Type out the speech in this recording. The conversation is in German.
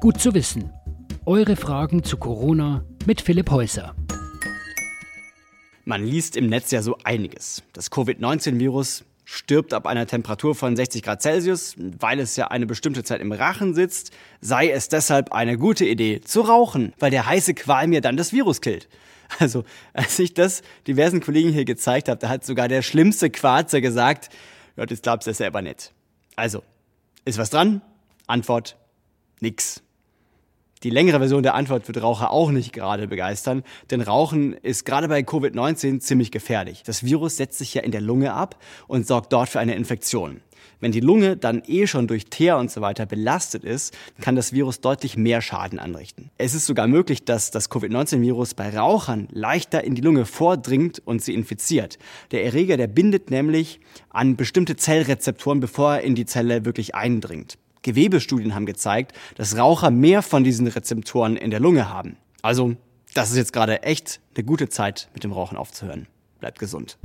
Gut zu wissen. Eure Fragen zu Corona mit Philipp Häuser. Man liest im Netz ja so einiges. Das Covid-19-Virus stirbt ab einer Temperatur von 60 Grad Celsius, weil es ja eine bestimmte Zeit im Rachen sitzt, sei es deshalb eine gute Idee zu rauchen, weil der heiße Qualm ja dann das Virus killt. Also, als ich das diversen Kollegen hier gezeigt habe, da hat sogar der schlimmste Quarzer gesagt, ja, das glaubst du selber nicht. Also, ist was dran? Antwort, nix. Die längere Version der Antwort wird Raucher auch nicht gerade begeistern, denn Rauchen ist gerade bei Covid-19 ziemlich gefährlich. Das Virus setzt sich ja in der Lunge ab und sorgt dort für eine Infektion. Wenn die Lunge dann eh schon durch Teer und so weiter belastet ist, kann das Virus deutlich mehr Schaden anrichten. Es ist sogar möglich, dass das Covid-19-Virus bei Rauchern leichter in die Lunge vordringt und sie infiziert. Der Erreger, der bindet nämlich an bestimmte Zellrezeptoren, bevor er in die Zelle wirklich eindringt. Gewebestudien haben gezeigt, dass Raucher mehr von diesen Rezeptoren in der Lunge haben. Also, das ist jetzt gerade echt eine gute Zeit, mit dem Rauchen aufzuhören. Bleibt gesund.